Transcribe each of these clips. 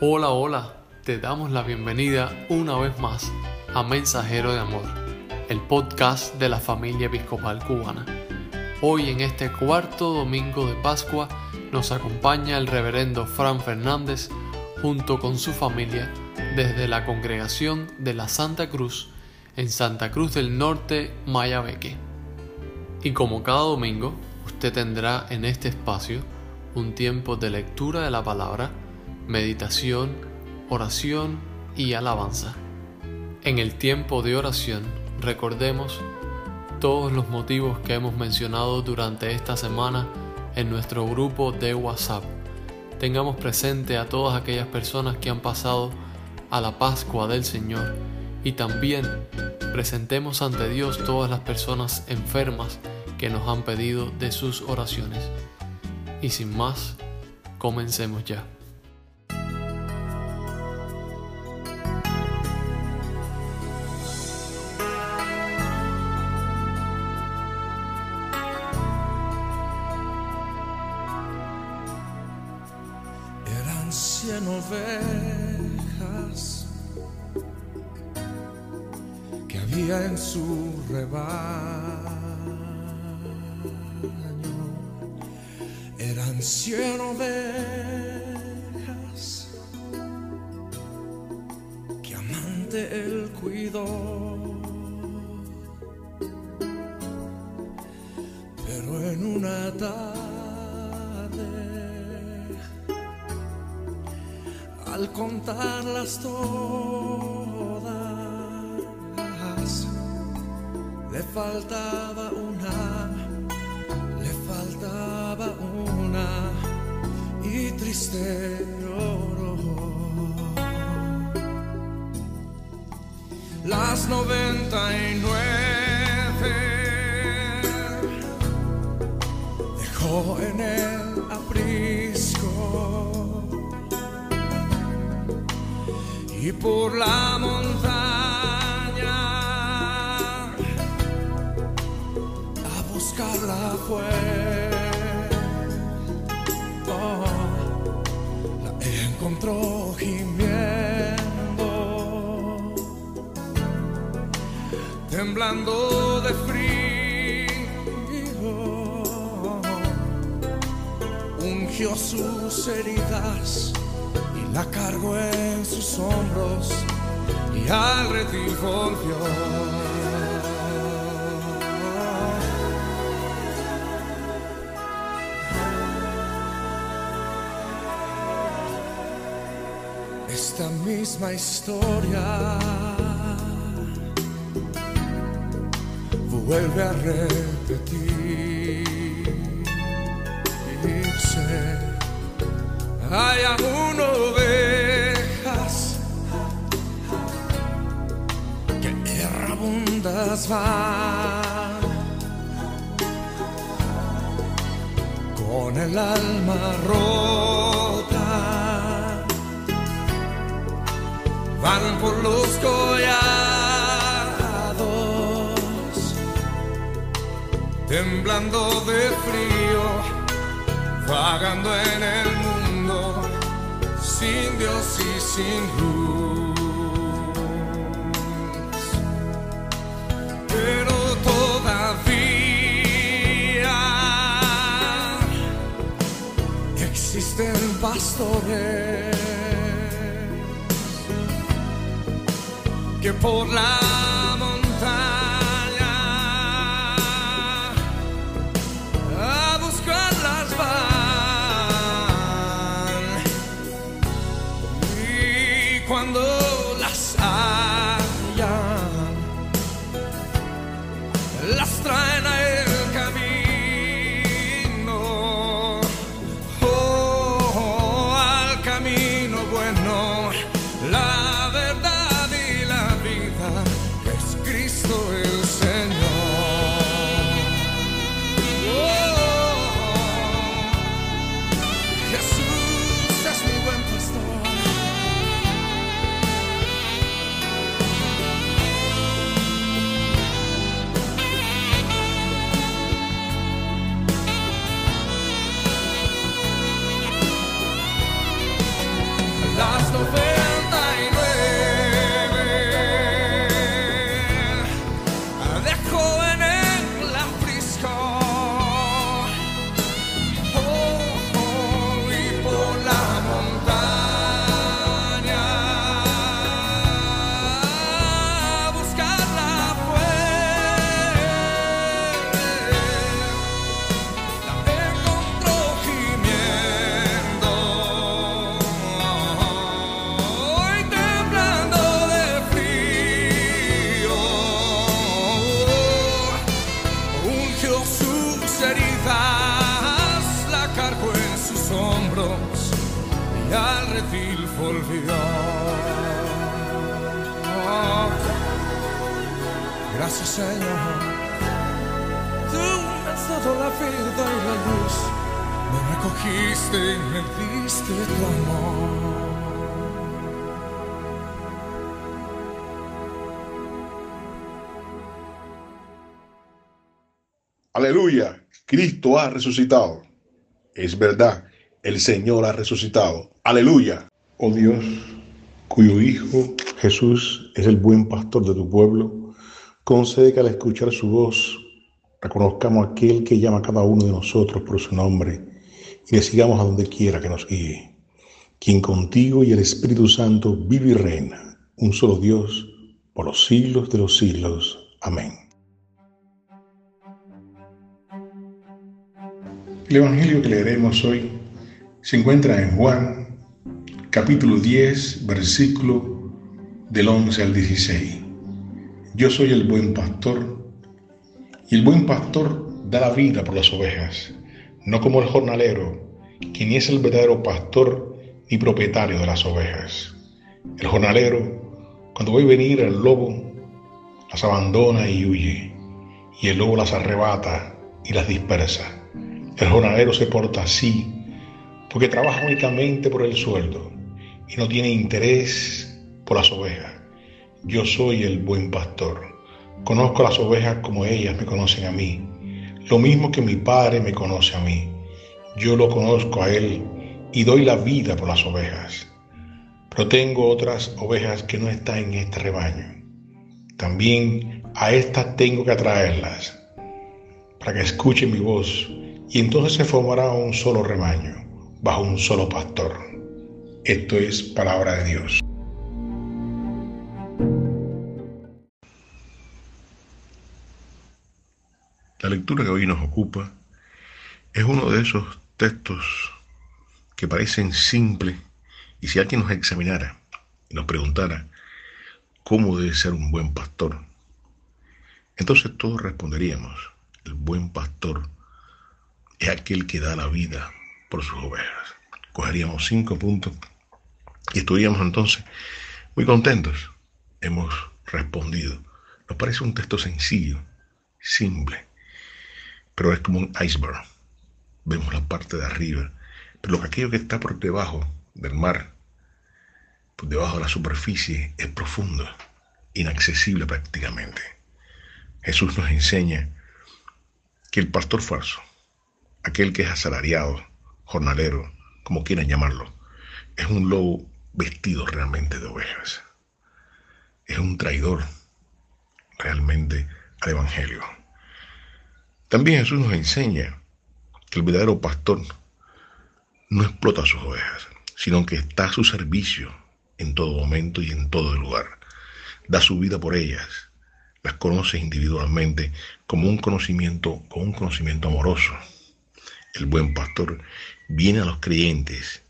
Hola, hola, te damos la bienvenida una vez más a Mensajero de Amor, el podcast de la familia episcopal cubana. Hoy en este cuarto domingo de Pascua nos acompaña el reverendo Fran Fernández junto con su familia desde la congregación de la Santa Cruz en Santa Cruz del Norte, Mayabeque. Y como cada domingo, usted tendrá en este espacio un tiempo de lectura de la palabra, meditación, oración y alabanza. En el tiempo de oración recordemos todos los motivos que hemos mencionado durante esta semana en nuestro grupo de WhatsApp. Tengamos presente a todas aquellas personas que han pasado a la Pascua del Señor y también presentemos ante Dios todas las personas enfermas que nos han pedido de sus oraciones. Y sin más, comencemos ya. Cien que había en su rebaño. Eran cien ovejas que amante él cuidó. Al contarlas todas, le faltaba una, le faltaba una, y triste lloró. Las noventa y nueve dejó en el aprisco y por la montaña a buscarla fue. Oh, la encontró gimiendo, temblando de frío. Ungió sus heridas la cargó en sus hombros y al redil volvió. Esta misma historia vuelve a repetirse. Hay aún ovejas van con el alma rota. Van por los collados, temblando de frío vagando en el mundo sin Dios y sin luz. Pastores que por la Aleluya, Cristo ha resucitado. Es verdad, el Señor ha resucitado. Aleluya. Oh Dios, cuyo Hijo Jesús es el buen pastor de tu pueblo, concede que al escuchar su voz reconozcamos a aquel que llama a cada uno de nosotros por su nombre y le sigamos a donde quiera que nos guíe. Quien contigo y el Espíritu Santo vive y reina, un solo Dios, por los siglos de los siglos. Amén. El Evangelio que leeremos hoy se encuentra en Juan, capítulo 10, versículo del 11 al 16. Yo soy el buen pastor, y el buen pastor da la vida por las ovejas, no como el jornalero, que ni es el verdadero pastor ni propietario de las ovejas. El jornalero, cuando ve venir al lobo, las abandona y huye, y el lobo las arrebata y las dispersa. El jornalero se porta así porque trabaja únicamente por el sueldo y no tiene interés por las ovejas. Yo soy el buen pastor. Conozco las ovejas como ellas me conocen a mí. Lo mismo que mi padre me conoce a mí. Yo lo conozco a él y doy la vida por las ovejas. Pero tengo otras ovejas que no están en este rebaño. También a estas tengo que atraerlas para que escuchen mi voz y entonces se formará un solo rebaño, bajo un solo pastor. Esto es palabra de Dios. La lectura que hoy nos ocupa es uno de esos textos que parecen simples y si alguien nos examinara y nos preguntara cómo debe ser un buen pastor, entonces todos responderíamos, el buen pastor es aquel que da la vida por sus ovejas. Cogeríamos cinco puntos y estudiamos entonces muy contentos. Hemos respondido. Nos parece un texto sencillo, simple, pero es como un iceberg. Vemos la parte de arriba, pero lo aquello que está por debajo del mar, por debajo de la superficie, es profundo, inaccesible prácticamente. Jesús nos enseña que el pastor falso aquel que es asalariado, jornalero, como quieran llamarlo, es un lobo vestido realmente de ovejas. Es un traidor realmente al Evangelio. También Jesús nos enseña que el verdadero pastor no explota a sus ovejas, sino que está a su servicio en todo momento y en todo lugar. Da su vida por ellas, las conoce individualmente como un conocimiento, como un conocimiento amoroso el buen pastor, viene a los creyentes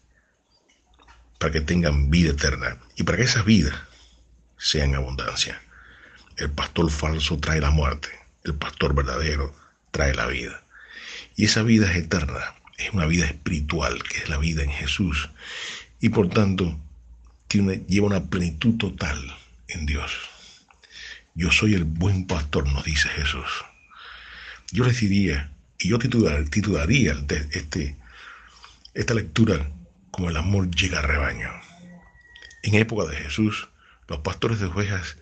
para que tengan vida eterna y para que esas vidas sean abundancia. El pastor falso trae la muerte, el pastor verdadero trae la vida. Y esa vida es eterna, es una vida espiritual, que es la vida en Jesús. Y por tanto, tiene, lleva una plenitud total en Dios. Yo soy el buen pastor, nos dice Jesús. Yo les diría y yo titularía este, esta lectura como el amor llega al rebaño. En época de Jesús, los pastores de ovejas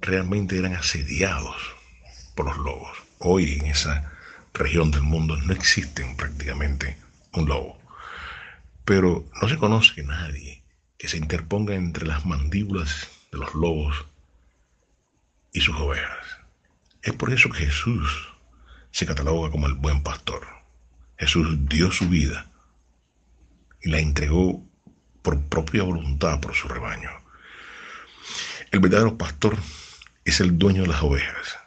realmente eran asediados por los lobos. Hoy en esa región del mundo no existen prácticamente un lobo. Pero no se conoce nadie que se interponga entre las mandíbulas de los lobos y sus ovejas. Es por eso que Jesús se cataloga como el buen pastor. Jesús dio su vida y la entregó por propia voluntad por su rebaño. El verdadero pastor es el dueño de las ovejas.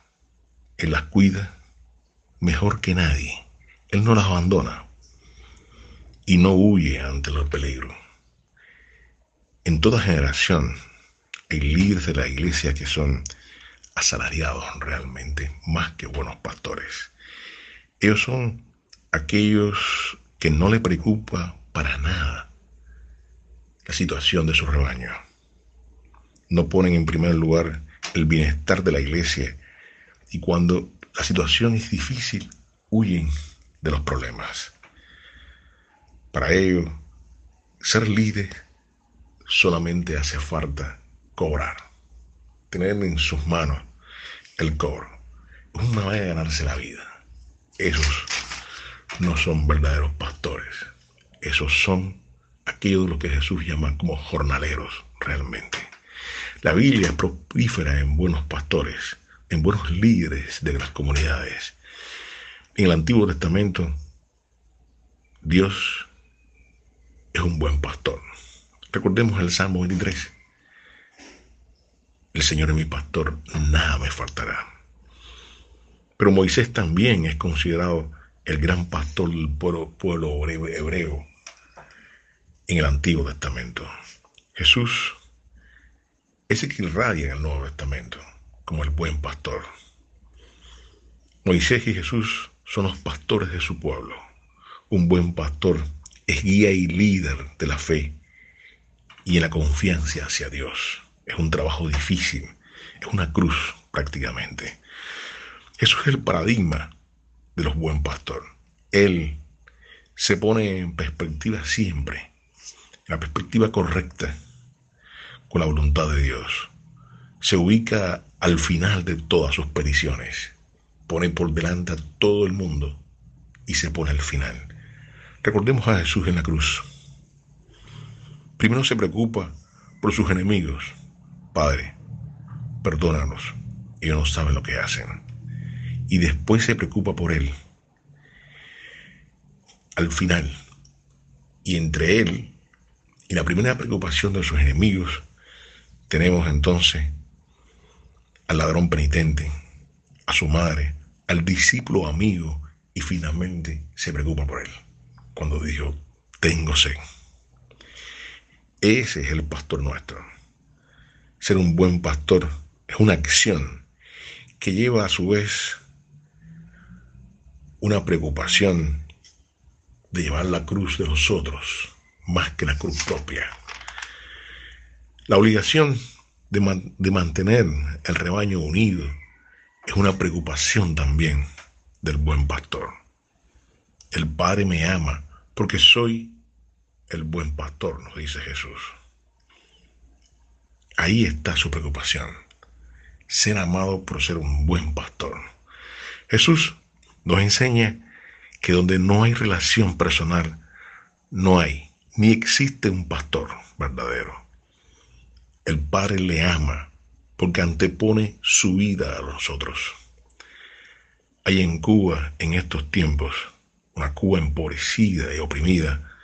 Él las cuida mejor que nadie. Él no las abandona y no huye ante los peligros. En toda generación hay líderes de la iglesia que son asalariados realmente más que buenos pastores. Ellos son aquellos que no le preocupa para nada la situación de su rebaño. No ponen en primer lugar el bienestar de la iglesia y cuando la situación es difícil, huyen de los problemas. Para ello, ser líder solamente hace falta cobrar, tener en sus manos el cobro. Es una manera de ganarse la vida. Esos no son verdaderos pastores. Esos son aquellos de que Jesús llama como jornaleros realmente. La Biblia es en buenos pastores, en buenos líderes de las comunidades. En el Antiguo Testamento, Dios es un buen pastor. Recordemos el Salmo 23. El Señor es mi pastor, nada me faltará. Pero Moisés también es considerado el gran pastor del pueblo, hebreo en el Antiguo Testamento. Jesús es el que irradia en el Nuevo Testamento como el buen pastor. Moisés y Jesús son los pastores de su pueblo. Un buen pastor es guía y líder de la fe y en la confianza hacia Dios. Es un trabajo difícil, es una cruz prácticamente. Eso es el paradigma de los buen pastor. Él se pone en perspectiva siempre, en la perspectiva correcta, con la voluntad de Dios. Se ubica al final de todas sus peticiones. Pone por delante a todo el mundo y se pone al final. Recordemos a Jesús en la cruz. Primero se preocupa por sus enemigos. Padre, perdónanos. Ellos no saben lo que hacen. Y después se preocupa por Él. Al final, y entre Él y la primera preocupación de sus enemigos, tenemos entonces al ladrón penitente, a su madre, al discípulo amigo y finalmente se preocupa por Él cuando dijo, tengo sed. Ese es el pastor nuestro. Ser un buen pastor es una acción que lleva a su vez una preocupación de llevar la cruz de los otros más que la cruz propia. La obligación de, de mantener el rebaño unido es una preocupación también del buen pastor. El Padre me ama porque soy el buen pastor, nos dice Jesús. Ahí está su preocupación, ser amado por ser un buen pastor. Jesús nos enseña que donde no hay relación personal, no hay ni existe un pastor verdadero. El Padre le ama porque antepone su vida a nosotros. Hay en Cuba, en estos tiempos, una Cuba empobrecida y oprimida,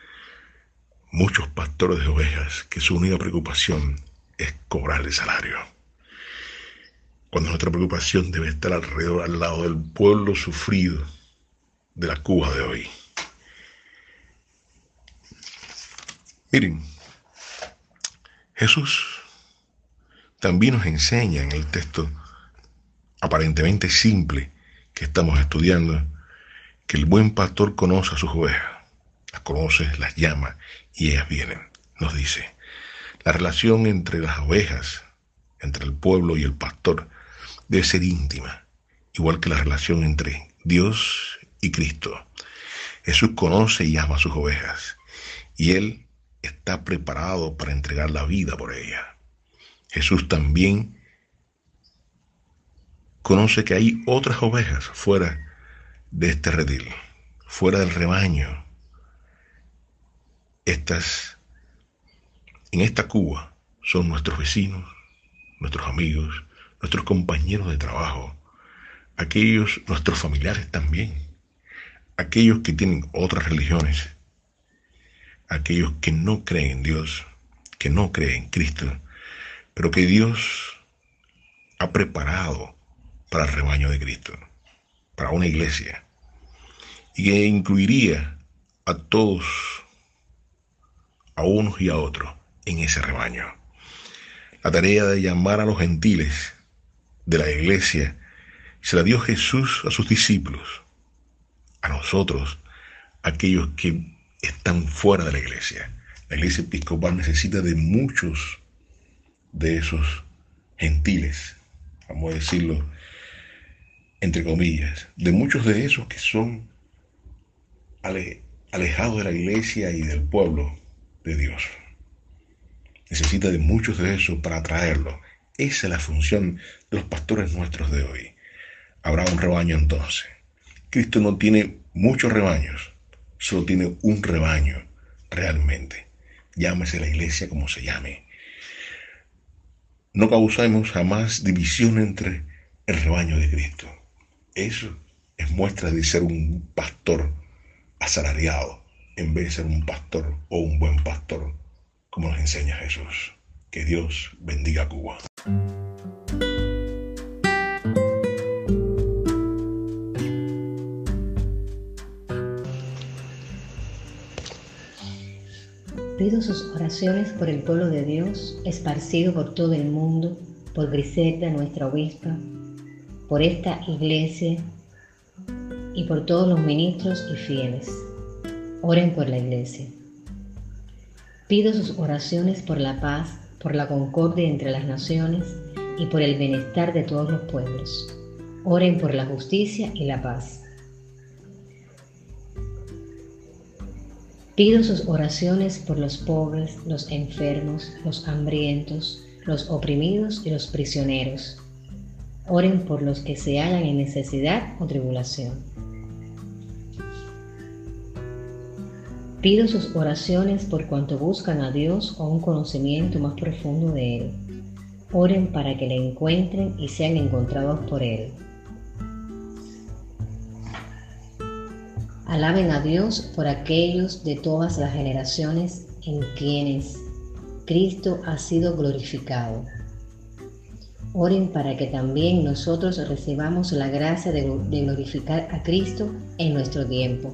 muchos pastores de ovejas que su única preocupación es cobrar el salario. Cuando nuestra preocupación debe estar alrededor, al lado del pueblo sufrido de la Cuba de hoy. Miren, Jesús también nos enseña en el texto aparentemente simple que estamos estudiando que el buen pastor conoce a sus ovejas, las conoce, las llama y ellas vienen, nos dice. La relación entre las ovejas, entre el pueblo y el pastor, debe ser íntima, igual que la relación entre Dios y Cristo. Jesús conoce y ama a sus ovejas y Él está preparado para entregar la vida por ellas. Jesús también conoce que hay otras ovejas fuera de este redil, fuera del rebaño. Estas, en esta Cuba, son nuestros vecinos, nuestros amigos, nuestros compañeros de trabajo, aquellos, nuestros familiares también, aquellos que tienen otras religiones, aquellos que no creen en Dios, que no creen en Cristo, pero que Dios ha preparado para el rebaño de Cristo para una iglesia y que incluiría a todos, a unos y a otros, en ese rebaño. La tarea de llamar a los gentiles de la iglesia se la dio Jesús a sus discípulos. A nosotros aquellos que están fuera de la iglesia. La iglesia episcopal necesita de muchos de esos gentiles, vamos a decirlo entre comillas, de muchos de esos que son alejados de la iglesia y del pueblo de Dios. Necesita de muchos de esos para atraerlos. Esa es la función de los pastores nuestros de hoy. Habrá un rebaño entonces. Cristo no tiene muchos rebaños, solo tiene un rebaño realmente. Llámese la iglesia como se llame. No causamos jamás división entre el rebaño de Cristo. Eso es muestra de ser un pastor asalariado en vez de ser un pastor o un buen pastor, como nos enseña Jesús. Que Dios bendiga a Cuba. Pido sus oraciones por el pueblo de Dios, esparcido por todo el mundo, por Griselda, nuestra obispa, por esta iglesia y por todos los ministros y fieles. Oren por la iglesia. Pido sus oraciones por la paz, por la concordia entre las naciones y por el bienestar de todos los pueblos. Oren por la justicia y la paz. Pido sus oraciones por los pobres, los enfermos, los hambrientos, los oprimidos y los prisioneros. Oren por los que se hallan en necesidad o tribulación. Pido sus oraciones por cuanto buscan a Dios o un conocimiento más profundo de Él. Oren para que le encuentren y sean encontrados por Él. Alaben a Dios por aquellos de todas las generaciones en quienes Cristo ha sido glorificado. Oren para que también nosotros recibamos la gracia de, glorificar a Cristo en nuestro tiempo.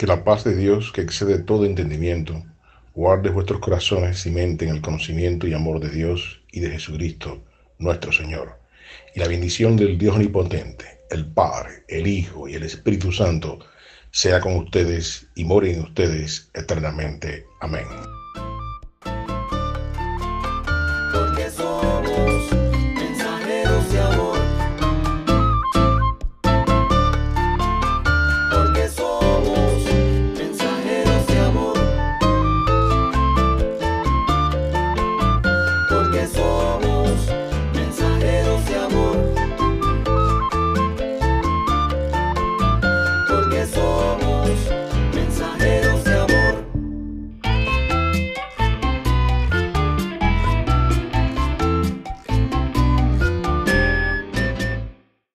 Que la paz de Dios, que excede todo entendimiento, guarde vuestros corazones y mente en el conocimiento y amor de Dios y de Jesucristo, nuestro Señor y la bendición del Dios omnipotente, el Padre, el Hijo y el Espíritu Santo, sea con ustedes y more en ustedes eternamente. Amén.